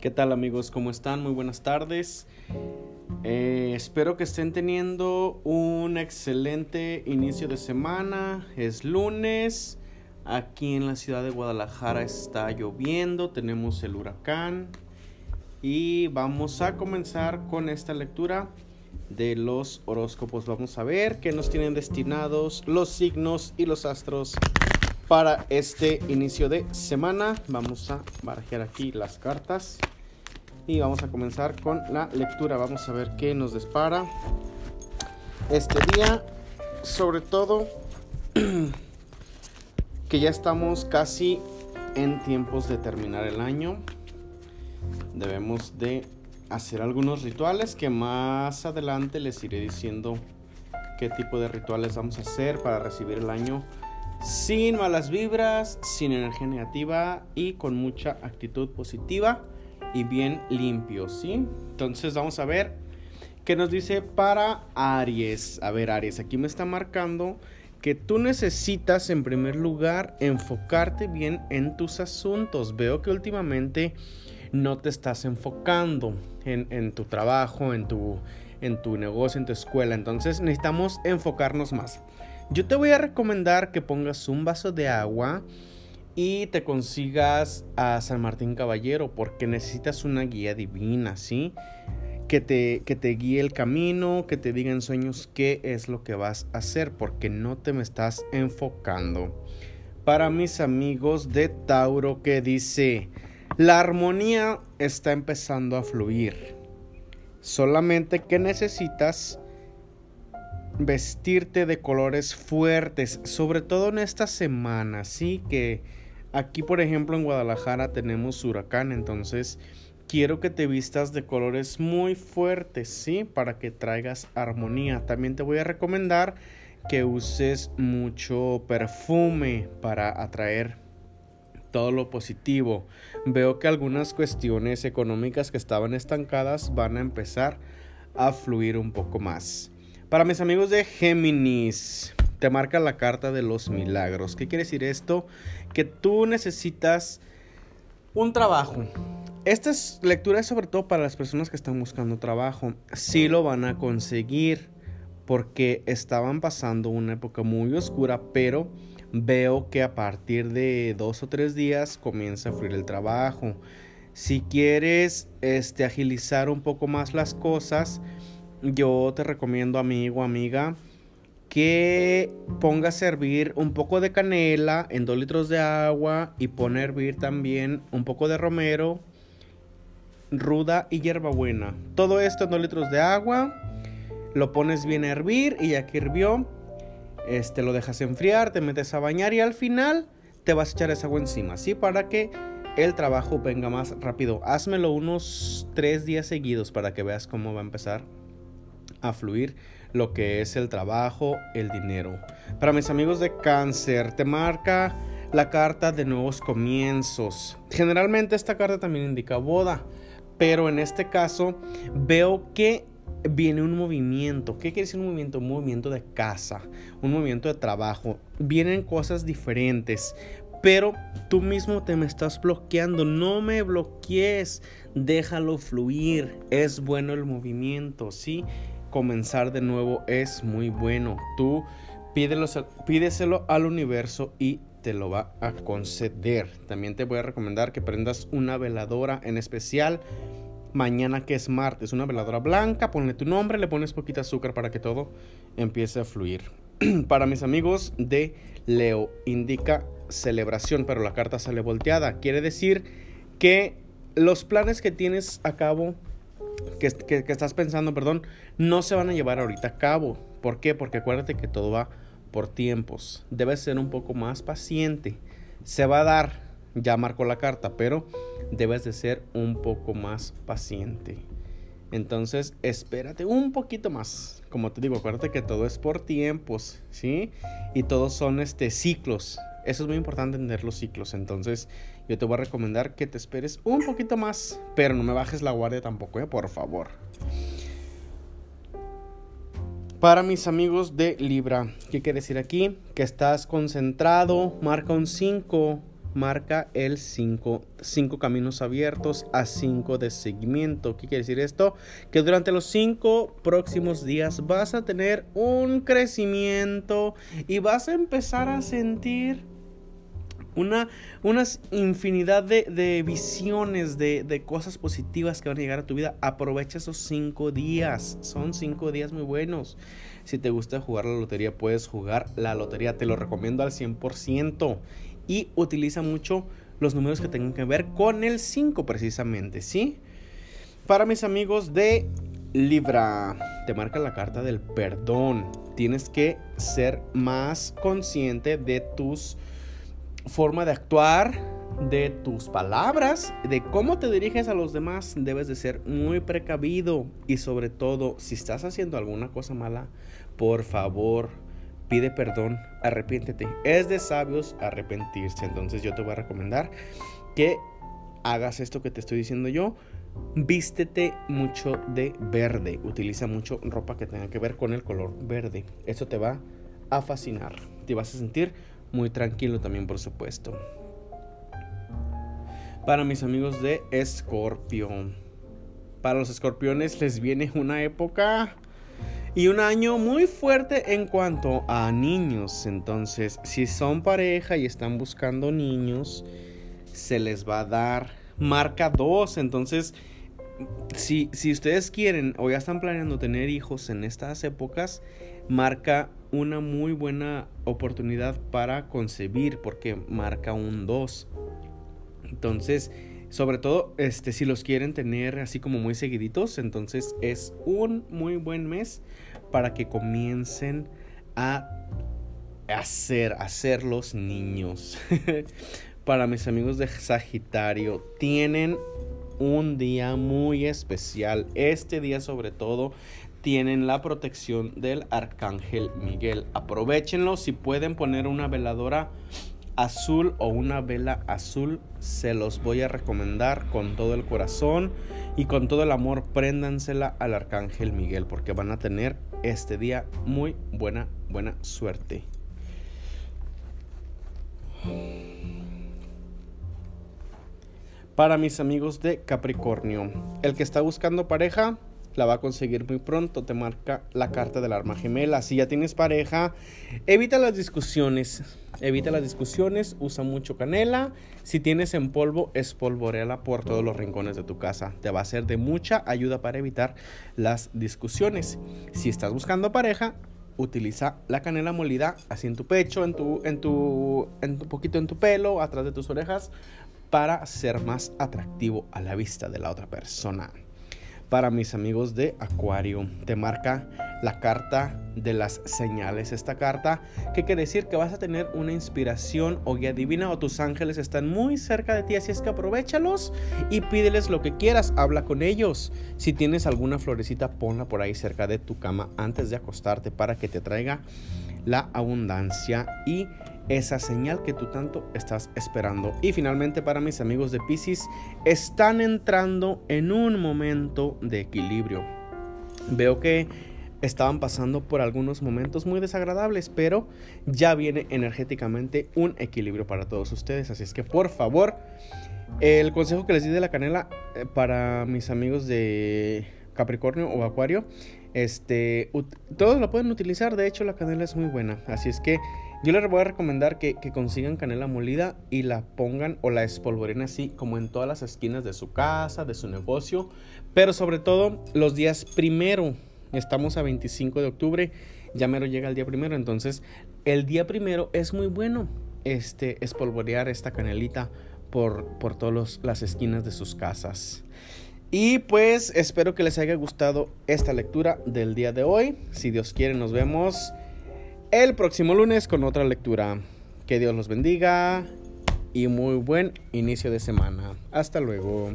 ¿Qué tal amigos? ¿Cómo están? Muy buenas tardes. Eh, espero que estén teniendo un excelente inicio de semana. Es lunes. Aquí en la ciudad de Guadalajara está lloviendo. Tenemos el huracán. Y vamos a comenzar con esta lectura de los horóscopos. Vamos a ver qué nos tienen destinados los signos y los astros para este inicio de semana. Vamos a barajar aquí las cartas y vamos a comenzar con la lectura. Vamos a ver qué nos dispara este día. Sobre todo que ya estamos casi en tiempos de terminar el año. Debemos de hacer algunos rituales que más adelante les iré diciendo qué tipo de rituales vamos a hacer para recibir el año sin malas vibras, sin energía negativa y con mucha actitud positiva y bien limpio, ¿sí? Entonces vamos a ver qué nos dice para Aries. A ver, Aries, aquí me está marcando que tú necesitas en primer lugar enfocarte bien en tus asuntos. Veo que últimamente no te estás enfocando en, tu trabajo, en tu, en tu negocio, en tu escuela. Entonces necesitamos enfocarnos más. Yo te voy a recomendar que pongas un vaso de agua y te consigas a San Martín Caballero porque necesitas una guía divina, ¿sí? Que te, que te guíe el camino, que te diga en sueños qué es lo que vas a hacer porque no te me estás enfocando. Para mis amigos de Tauro que dice, la armonía está empezando a fluir. Solamente que necesitas vestirte de colores fuertes, sobre todo en esta semana, sí que aquí por ejemplo en Guadalajara tenemos huracán, entonces quiero que te vistas de colores muy fuertes, sí, para que traigas armonía. También te voy a recomendar que uses mucho perfume para atraer todo lo positivo. Veo que algunas cuestiones económicas que estaban estancadas van a empezar a fluir un poco más. Para mis amigos de Géminis, te marca la carta de los milagros. ¿Qué quiere decir esto? Que tú necesitas un trabajo. Esta lectura es sobre todo para las personas que están buscando trabajo. Sí lo van a conseguir porque estaban pasando una época muy oscura, pero veo que a partir de dos o tres días comienza a fluir el trabajo. Si quieres este, agilizar un poco más las cosas, yo te recomiendo, amigo, amiga, que ponga a servir un poco de canela en 2 litros de agua y pone a hervir también un poco de romero, ruda y hierbabuena. Todo esto en 2 litros de agua, lo pones bien a hervir y ya que hirvió, este, lo dejas enfriar, te metes a bañar y al final te vas a echar esa agua encima, ¿sí? Para que el trabajo venga más rápido. Házmelo unos 3 días seguidos para que veas cómo va a empezar a fluir lo que es el trabajo, el dinero. Para mis amigos de cáncer, te marca la carta de nuevos comienzos. Generalmente esta carta también indica boda, pero en este caso veo que viene un movimiento. ¿Qué quiere decir un movimiento? Un movimiento de casa, un movimiento de trabajo. Vienen cosas diferentes, pero tú mismo te me estás bloqueando. No me bloquees, déjalo fluir. Es bueno el movimiento, ¿sí? Comenzar de nuevo es muy bueno. Tú pídeselo al universo y te lo va a conceder. También te voy a recomendar que prendas una veladora en especial mañana que es martes. Una veladora blanca, ponle tu nombre, le pones poquita azúcar para que todo empiece a fluir. para mis amigos de Leo, indica celebración, pero la carta sale volteada. Quiere decir que los planes que tienes a cabo que, estás pensando, perdón, no se van a llevar ahorita a cabo. ¿Por qué? Porque acuérdate que todo va por tiempos. Debes ser un poco más paciente. Se va a dar, ya marcó la carta, pero debes de ser un poco más paciente. Entonces, espérate un poquito más. Como te digo, acuérdate que todo es por tiempos, ¿sí? Y todos son este ciclos. Eso es muy importante entender los ciclos. Entonces, yo te voy a recomendar que te esperes un poquito más, pero no me bajes la guardia tampoco, ¿eh? por favor. Para mis amigos de Libra, ¿qué quiere decir aquí? Que estás concentrado, marca un 5, marca el 5 caminos abiertos a 5 de seguimiento. ¿Qué quiere decir esto? Que durante los 5 próximos días vas a tener un crecimiento y vas a empezar a sentir una infinidad de, visiones, de, de, cosas positivas que van a llegar a tu vida. Aprovecha esos 5 días. Son 5 días muy buenos. Si te gusta jugar la lotería, puedes jugar la lotería. Te lo recomiendo al 100% y utiliza mucho los números que tengan que ver con el 5 precisamente, ¿sí? Para mis amigos de Libra, te marca la carta del perdón. Tienes que ser más consciente de tus forma de actuar, de tus palabras, de cómo te diriges a los demás. Debes de ser muy precavido y sobre todo, si estás haciendo alguna cosa mala, por favor, pide perdón, arrepiéntete. Es de sabios arrepentirse. Entonces yo te voy a recomendar que hagas esto que te estoy diciendo yo. Vístete mucho de verde. Utiliza mucho ropa que tenga que ver con el color verde. Esto te va a fascinar. Te vas a sentir muy tranquilo también, por supuesto. Para mis amigos de Escorpio. Para los escorpiones les viene una época y un año muy fuerte en cuanto a niños. Entonces, si son pareja y están buscando niños, se les va a dar marca 2. Entonces, si, si ustedes quieren o ya están planeando tener hijos en estas épocas, marca una muy buena oportunidad para concebir porque marca un 2. Entonces, sobre todo, este, si los quieren tener así como muy seguiditos, entonces es un muy buen mes para que comiencen a hacer, hacer los niños. para mis amigos de Sagitario, tienen un día muy especial. Este día sobre todo tienen la protección del Arcángel Miguel. Aprovechenlo si pueden poner una veladora azul o una vela azul, se los voy a recomendar con todo el corazón y con todo el amor. Préndansela al Arcángel Miguel porque van a tener este día muy buena, buena suerte. Para mis amigos de Capricornio, el que está buscando pareja, la va a conseguir muy pronto. Te marca la carta del arma gemela. Si ya tienes pareja, evita las discusiones. Evita las discusiones, usa mucho canela. Si tienes en polvo, espolvoreala por todos los rincones de tu casa. Te va a ser de mucha ayuda para evitar las discusiones. Si estás buscando pareja, utiliza la canela molida así en tu pecho, en tu, en tu, en un poquito en tu pelo, atrás de tus orejas, para ser más atractivo a la vista de la otra persona para mis amigos de Acuario. Te marca la carta de las señales. Esta carta que quiere decir que vas a tener una inspiración o guía divina o tus ángeles están muy cerca de ti, así es que aprovechalos y pídeles lo que quieras, habla con ellos. Si tienes alguna florecita, ponla por ahí cerca de tu cama antes de acostarte para que te traiga la abundancia y esa señal que tú tanto estás esperando. Y finalmente para mis amigos de Pisces, están entrando en un momento de equilibrio. Veo que estaban pasando por algunos momentos muy desagradables, pero ya viene energéticamente un equilibrio para todos ustedes. Así es que por favor, el consejo que les di de la canela eh, para mis amigos de Capricornio o Acuario, este, todos lo pueden utilizar. De hecho, la canela es muy buena. Así es que yo les voy a recomendar que, consigan canela molida y la pongan o la espolvoreen así como en todas las esquinas de su casa, de su negocio. Pero sobre todo los días primero. Estamos a 25 de octubre. Ya mero llega el día primero. Entonces el día primero es muy bueno este, espolvorear esta canelita por, por todas las esquinas de sus casas. Y pues espero que les haya gustado esta lectura del día de hoy. Si Dios quiere, nos vemos el próximo lunes con otra lectura. Que Dios los bendiga y muy buen inicio de semana. Hasta luego.